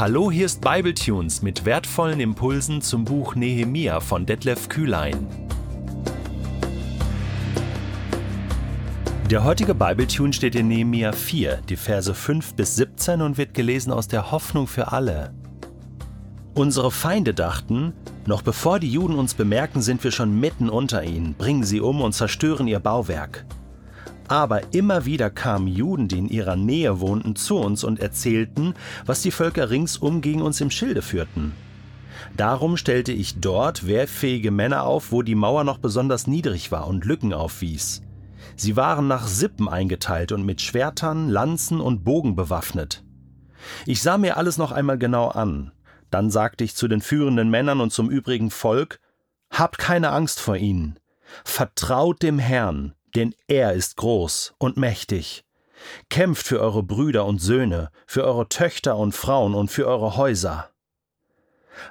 Hallo, hier ist Bibletunes mit wertvollen Impulsen zum Buch Nehemia von Detlef Kühlein. Der heutige Bibletune steht in Nehemia 4, die Verse 5 bis 17 und wird gelesen aus der Hoffnung für alle. Unsere Feinde dachten, noch bevor die Juden uns bemerken, sind wir schon mitten unter ihnen, bringen sie um und zerstören ihr Bauwerk. Aber immer wieder kamen Juden, die in ihrer Nähe wohnten, zu uns und erzählten, was die Völker ringsum gegen uns im Schilde führten. Darum stellte ich dort wehrfähige Männer auf, wo die Mauer noch besonders niedrig war und Lücken aufwies. Sie waren nach Sippen eingeteilt und mit Schwertern, Lanzen und Bogen bewaffnet. Ich sah mir alles noch einmal genau an. Dann sagte ich zu den führenden Männern und zum übrigen Volk, Habt keine Angst vor ihnen. Vertraut dem Herrn, denn er ist groß und mächtig. Kämpft für eure Brüder und Söhne, für eure Töchter und Frauen und für eure Häuser.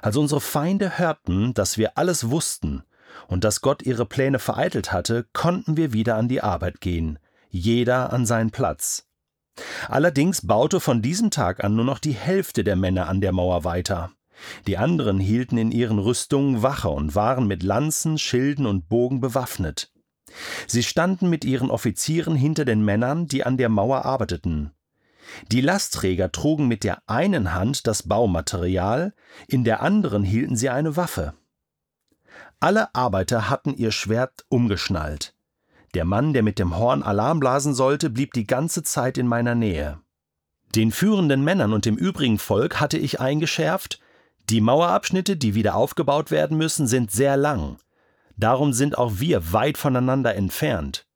Als unsere Feinde hörten, dass wir alles wussten und dass Gott ihre Pläne vereitelt hatte, konnten wir wieder an die Arbeit gehen, jeder an seinen Platz. Allerdings baute von diesem Tag an nur noch die Hälfte der Männer an der Mauer weiter. Die anderen hielten in ihren Rüstungen Wache und waren mit Lanzen, Schilden und Bogen bewaffnet. Sie standen mit ihren Offizieren hinter den Männern, die an der Mauer arbeiteten. Die Lastträger trugen mit der einen Hand das Baumaterial, in der anderen hielten sie eine Waffe. Alle Arbeiter hatten ihr Schwert umgeschnallt. Der Mann, der mit dem Horn Alarm blasen sollte, blieb die ganze Zeit in meiner Nähe. Den führenden Männern und dem übrigen Volk hatte ich eingeschärft, die Mauerabschnitte, die wieder aufgebaut werden müssen, sind sehr lang. Darum sind auch wir weit voneinander entfernt.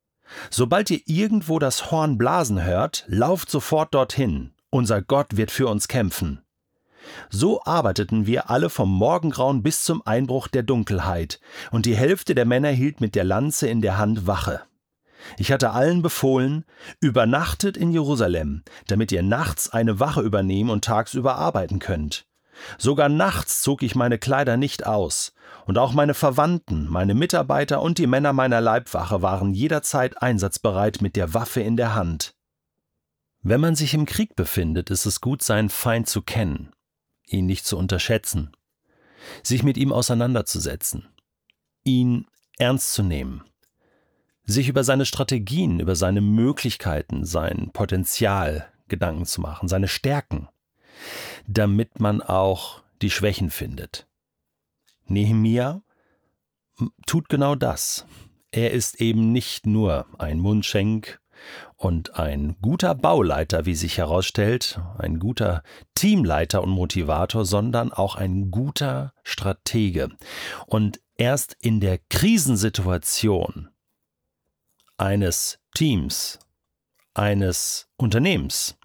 Sobald ihr irgendwo das Horn blasen hört, lauft sofort dorthin. Unser Gott wird für uns kämpfen. So arbeiteten wir alle vom Morgengrauen bis zum Einbruch der Dunkelheit, und die Hälfte der Männer hielt mit der Lanze in der Hand Wache. Ich hatte allen befohlen, übernachtet in Jerusalem, damit ihr nachts eine Wache übernehmen und tagsüber arbeiten könnt. Sogar nachts zog ich meine Kleider nicht aus, und auch meine Verwandten, meine Mitarbeiter und die Männer meiner Leibwache waren jederzeit einsatzbereit mit der Waffe in der Hand. Wenn man sich im Krieg befindet, ist es gut, seinen Feind zu kennen, ihn nicht zu unterschätzen, sich mit ihm auseinanderzusetzen, ihn ernst zu nehmen, sich über seine Strategien, über seine Möglichkeiten, sein Potenzial Gedanken zu machen, seine Stärken damit man auch die Schwächen findet. Nehemia tut genau das. Er ist eben nicht nur ein Mundschenk und ein guter Bauleiter, wie sich herausstellt, ein guter Teamleiter und Motivator, sondern auch ein guter Stratege. Und erst in der Krisensituation eines Teams, eines Unternehmens,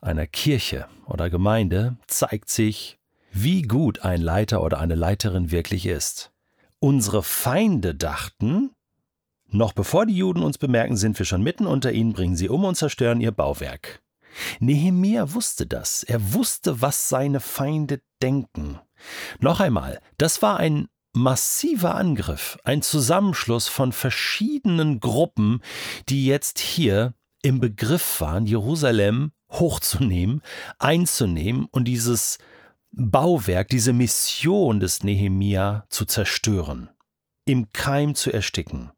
einer Kirche oder Gemeinde zeigt sich, wie gut ein Leiter oder eine Leiterin wirklich ist. Unsere Feinde dachten, noch bevor die Juden uns bemerken, sind wir schon mitten unter ihnen, bringen sie um und zerstören ihr Bauwerk. Nehemia wusste das. Er wusste, was seine Feinde denken. Noch einmal, das war ein massiver Angriff, ein Zusammenschluss von verschiedenen Gruppen, die jetzt hier im Begriff waren, Jerusalem hochzunehmen, einzunehmen und dieses Bauwerk, diese Mission des Nehemia zu zerstören, im Keim zu ersticken.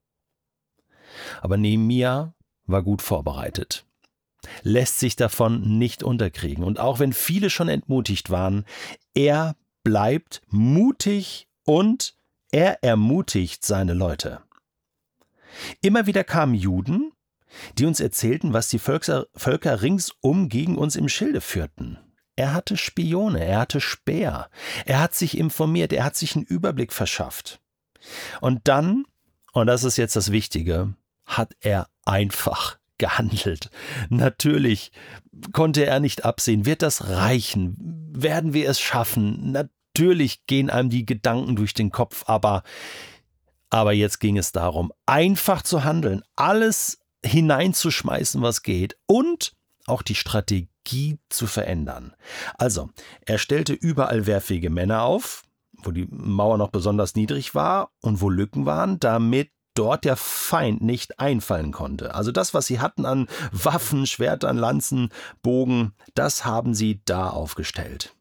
Aber Nehemia war gut vorbereitet, lässt sich davon nicht unterkriegen. Und auch wenn viele schon entmutigt waren, er bleibt mutig und er ermutigt seine Leute. Immer wieder kamen Juden, die uns erzählten, was die Völker, Völker ringsum gegen uns im Schilde führten. Er hatte Spione, er hatte Speer, er hat sich informiert, er hat sich einen Überblick verschafft. Und dann, und das ist jetzt das Wichtige, hat er einfach gehandelt. Natürlich konnte er nicht absehen, wird das reichen? Werden wir es schaffen? Natürlich gehen einem die Gedanken durch den Kopf, aber aber jetzt ging es darum, einfach zu handeln, alles hineinzuschmeißen, was geht und auch die Strategie zu verändern. Also, er stellte überall wehrfähige Männer auf, wo die Mauer noch besonders niedrig war und wo Lücken waren, damit dort der Feind nicht einfallen konnte. Also das, was sie hatten an Waffen, Schwertern, Lanzen, Bogen, das haben sie da aufgestellt.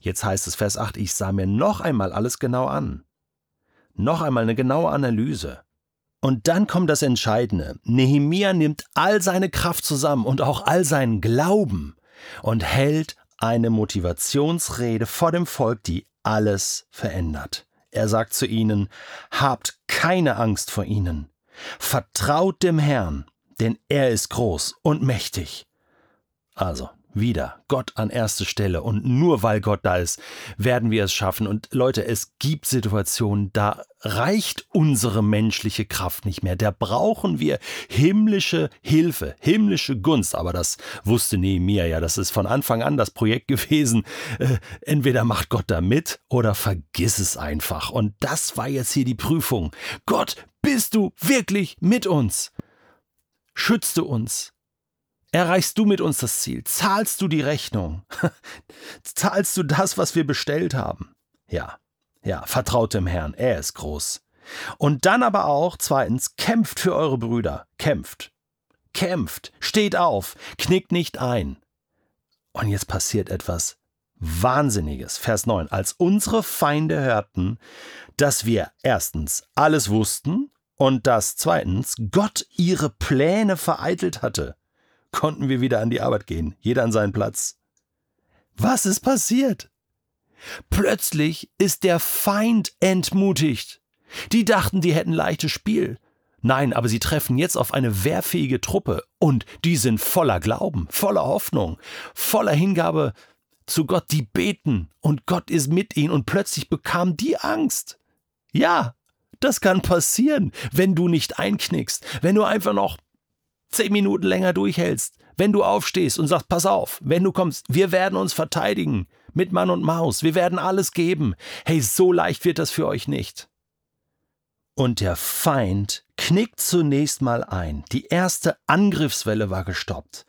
Jetzt heißt es Vers 8, ich sah mir noch einmal alles genau an. Noch einmal eine genaue Analyse. Und dann kommt das Entscheidende. Nehemia nimmt all seine Kraft zusammen und auch all seinen Glauben und hält eine Motivationsrede vor dem Volk, die alles verändert. Er sagt zu ihnen, habt keine Angst vor ihnen. Vertraut dem Herrn, denn er ist groß und mächtig. Also, wieder Gott an erste Stelle und nur weil Gott da ist, werden wir es schaffen. Und Leute, es gibt Situationen, da reicht unsere menschliche Kraft nicht mehr. Da brauchen wir himmlische Hilfe, himmlische Gunst. Aber das wusste Nehemiah ja. Das ist von Anfang an das Projekt gewesen. Äh, entweder macht Gott da mit oder vergiss es einfach. Und das war jetzt hier die Prüfung. Gott, bist du wirklich mit uns? Schützte uns, Erreichst du mit uns das Ziel? Zahlst du die Rechnung? Zahlst du das, was wir bestellt haben? Ja, ja, vertraut dem Herrn, er ist groß. Und dann aber auch, zweitens, kämpft für eure Brüder, kämpft. Kämpft, steht auf, knickt nicht ein. Und jetzt passiert etwas Wahnsinniges. Vers 9. Als unsere Feinde hörten, dass wir erstens alles wussten und dass zweitens Gott ihre Pläne vereitelt hatte, konnten wir wieder an die Arbeit gehen, jeder an seinen Platz. Was ist passiert? Plötzlich ist der Feind entmutigt. Die dachten, die hätten leichtes Spiel. Nein, aber sie treffen jetzt auf eine wehrfähige Truppe und die sind voller Glauben, voller Hoffnung, voller Hingabe zu Gott, die beten und Gott ist mit ihnen und plötzlich bekam die Angst. Ja, das kann passieren, wenn du nicht einknickst, wenn du einfach noch zehn Minuten länger durchhältst, wenn du aufstehst und sagst, pass auf, wenn du kommst, wir werden uns verteidigen, mit Mann und Maus, wir werden alles geben. Hey, so leicht wird das für euch nicht. Und der Feind knickt zunächst mal ein. Die erste Angriffswelle war gestoppt.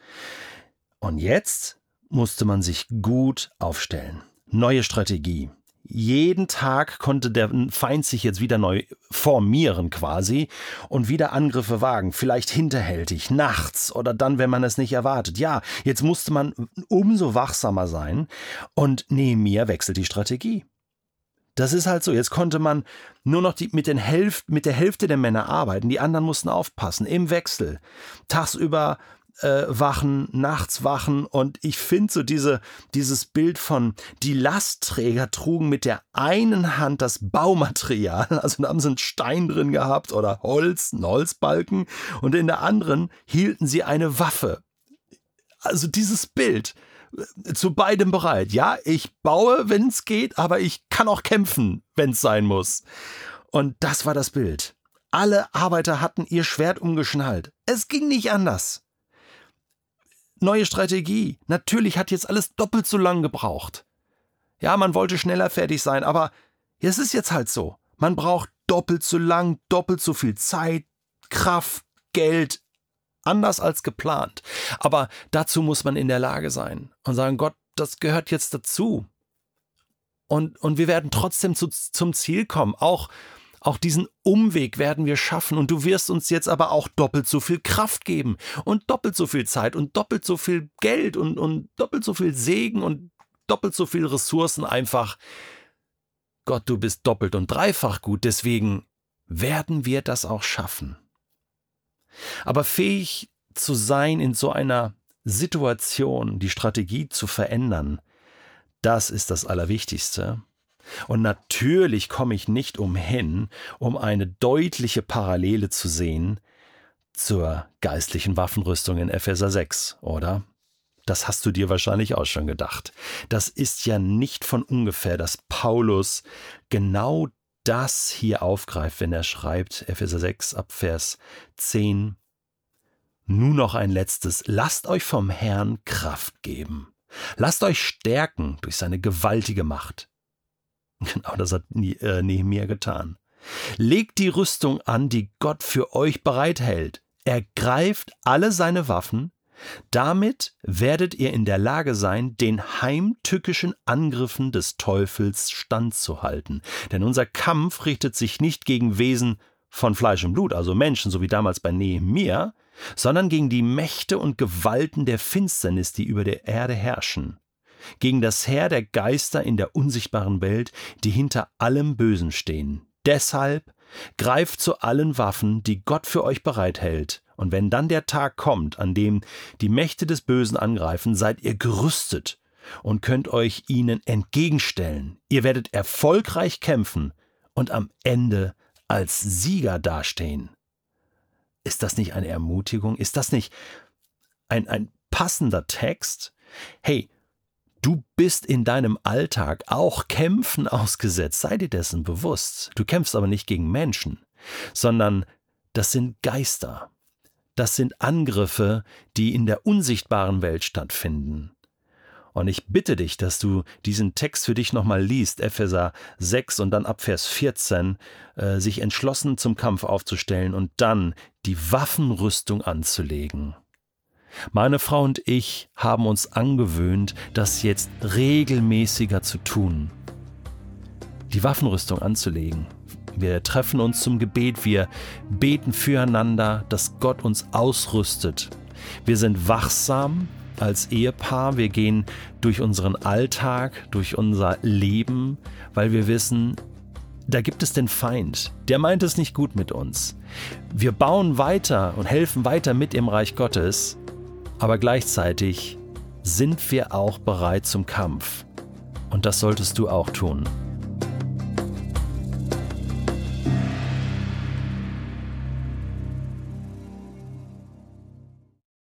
Und jetzt musste man sich gut aufstellen. Neue Strategie jeden Tag konnte der Feind sich jetzt wieder neu formieren quasi und wieder Angriffe wagen, vielleicht hinterhältig, nachts oder dann, wenn man es nicht erwartet. Ja, jetzt musste man umso wachsamer sein und Nehemiah wechselt die Strategie. Das ist halt so. Jetzt konnte man nur noch die, mit, den Hälfte, mit der Hälfte der Männer arbeiten. Die anderen mussten aufpassen. Im Wechsel. Tagsüber äh, wachen, nachts wachen und ich finde so diese, dieses Bild von die Lastträger trugen mit der einen Hand das Baumaterial, also da haben sie einen Stein drin gehabt oder Holz, einen Holzbalken und in der anderen hielten sie eine Waffe. Also dieses Bild, äh, zu beidem bereit. Ja, ich baue, wenn es geht, aber ich kann auch kämpfen, wenn es sein muss. Und das war das Bild. Alle Arbeiter hatten ihr Schwert umgeschnallt. Es ging nicht anders. Neue Strategie. Natürlich hat jetzt alles doppelt so lang gebraucht. Ja, man wollte schneller fertig sein, aber es ist jetzt halt so. Man braucht doppelt so lang, doppelt so viel Zeit, Kraft, Geld, anders als geplant. Aber dazu muss man in der Lage sein und sagen, Gott, das gehört jetzt dazu. Und, und wir werden trotzdem zu, zum Ziel kommen, auch auch diesen Umweg werden wir schaffen und du wirst uns jetzt aber auch doppelt so viel Kraft geben und doppelt so viel Zeit und doppelt so viel Geld und, und doppelt so viel Segen und doppelt so viel Ressourcen einfach. Gott, du bist doppelt und dreifach gut, deswegen werden wir das auch schaffen. Aber fähig zu sein, in so einer Situation die Strategie zu verändern, das ist das Allerwichtigste. Und natürlich komme ich nicht umhin, um eine deutliche Parallele zu sehen zur geistlichen Waffenrüstung in Epheser 6, oder? Das hast du dir wahrscheinlich auch schon gedacht. Das ist ja nicht von ungefähr, dass Paulus genau das hier aufgreift, wenn er schreibt, Epheser 6 ab Vers 10. Nun noch ein letztes. Lasst euch vom Herrn Kraft geben. Lasst euch stärken durch seine gewaltige Macht. Genau das hat äh, Nehemiah getan. Legt die Rüstung an, die Gott für euch bereithält. Ergreift alle seine Waffen. Damit werdet ihr in der Lage sein, den heimtückischen Angriffen des Teufels standzuhalten. Denn unser Kampf richtet sich nicht gegen Wesen von Fleisch und Blut, also Menschen, so wie damals bei Nehemiah, sondern gegen die Mächte und Gewalten der Finsternis, die über der Erde herrschen gegen das Heer der Geister in der unsichtbaren Welt, die hinter allem Bösen stehen. Deshalb greift zu allen Waffen, die Gott für euch bereithält, und wenn dann der Tag kommt, an dem die Mächte des Bösen angreifen, seid ihr gerüstet und könnt euch ihnen entgegenstellen. Ihr werdet erfolgreich kämpfen und am Ende als Sieger dastehen. Ist das nicht eine Ermutigung? Ist das nicht ein, ein passender Text? Hey, Du bist in deinem Alltag auch Kämpfen ausgesetzt, sei dir dessen bewusst. Du kämpfst aber nicht gegen Menschen, sondern das sind Geister. Das sind Angriffe, die in der unsichtbaren Welt stattfinden. Und ich bitte dich, dass du diesen Text für dich nochmal liest, Epheser 6 und dann ab Vers 14, äh, sich entschlossen zum Kampf aufzustellen und dann die Waffenrüstung anzulegen. Meine Frau und ich haben uns angewöhnt, das jetzt regelmäßiger zu tun. Die Waffenrüstung anzulegen. Wir treffen uns zum Gebet, wir beten füreinander, dass Gott uns ausrüstet. Wir sind wachsam als Ehepaar, wir gehen durch unseren Alltag, durch unser Leben, weil wir wissen, da gibt es den Feind, der meint es nicht gut mit uns. Wir bauen weiter und helfen weiter mit im Reich Gottes, aber gleichzeitig sind wir auch bereit zum Kampf. Und das solltest du auch tun.